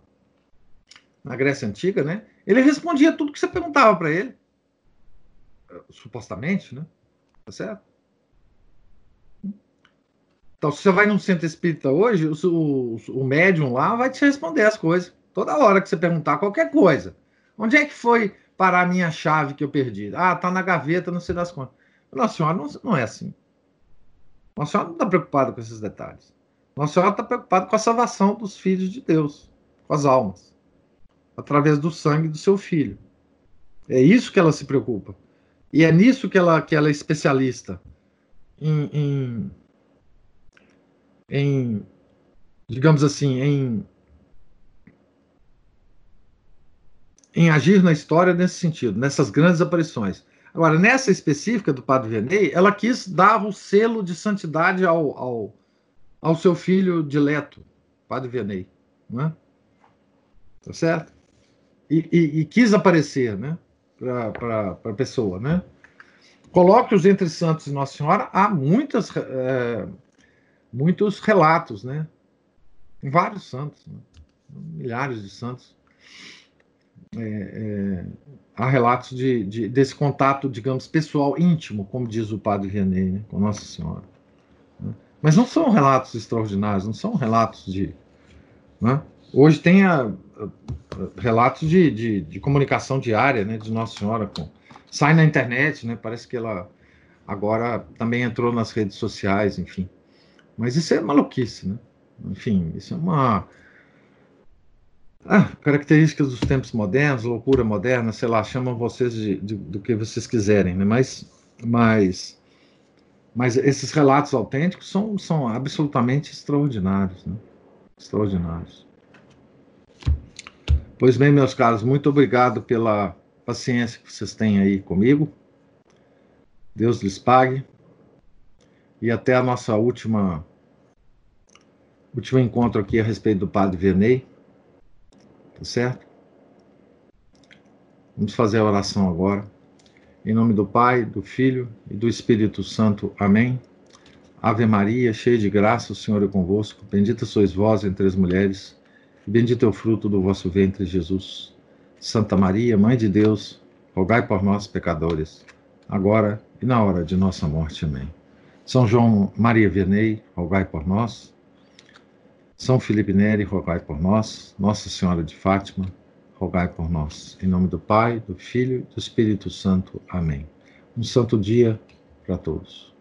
na Grécia Antiga, né? Ele respondia tudo que você perguntava para ele. Supostamente, né? Tá certo? Então, se você vai num centro espírita hoje, o, o, o médium lá vai te responder as coisas. Toda hora que você perguntar qualquer coisa. Onde é que foi parar a minha chave que eu perdi? Ah, tá na gaveta, não sei das contas. Nossa senhora, não, não é assim. Nossa Senhora não está preocupada com esses detalhes. Nossa Senhora está preocupada com a salvação dos filhos de Deus, com as almas, através do sangue do seu filho. É isso que ela se preocupa. E é nisso que ela, que ela é especialista. Em, em, em digamos assim, em, em agir na história nesse sentido, nessas grandes aparições. Agora, nessa específica do Padre Vianney, ela quis dar o selo de santidade ao, ao, ao seu filho dileto, Padre Vianney. Não é? Tá certo? E, e, e quis aparecer né? para a pessoa. Né? Coloque-os entre santos e Nossa Senhora, há muitas, é, muitos relatos, né? Vários santos, né? milhares de santos. É, é, há relatos de, de, desse contato, digamos, pessoal, íntimo, como diz o padre Vianney, né, com Nossa Senhora. Né? Mas não são relatos extraordinários, não são relatos de. Né? Hoje tem a, a, relatos de, de, de, comunicação diária né, de Nossa Senhora. Com, sai na internet, né, parece que ela agora também entrou nas redes sociais, enfim. Mas isso é maluquice, né? Enfim, isso é uma ah, características dos tempos modernos, loucura moderna, sei lá, chamam vocês de, de, do que vocês quiserem, né? Mas, mas, mas esses relatos autênticos são, são absolutamente extraordinários, né? Extraordinários. Pois bem, meus caros, muito obrigado pela paciência que vocês têm aí comigo. Deus lhes pague. E até a nossa última último encontro aqui a respeito do Padre Verney. Tá certo? Vamos fazer a oração agora. Em nome do Pai, do Filho e do Espírito Santo. Amém. Ave Maria, cheia de graça, o Senhor é convosco. Bendita sois vós entre as mulheres, e bendito é o fruto do vosso ventre, Jesus. Santa Maria, Mãe de Deus, rogai por nós, pecadores, agora e na hora de nossa morte. Amém. São João Maria Vianney, rogai por nós. São Felipe Neri, rogai por nós. Nossa Senhora de Fátima, rogai por nós. Em nome do Pai, do Filho e do Espírito Santo. Amém. Um santo dia para todos.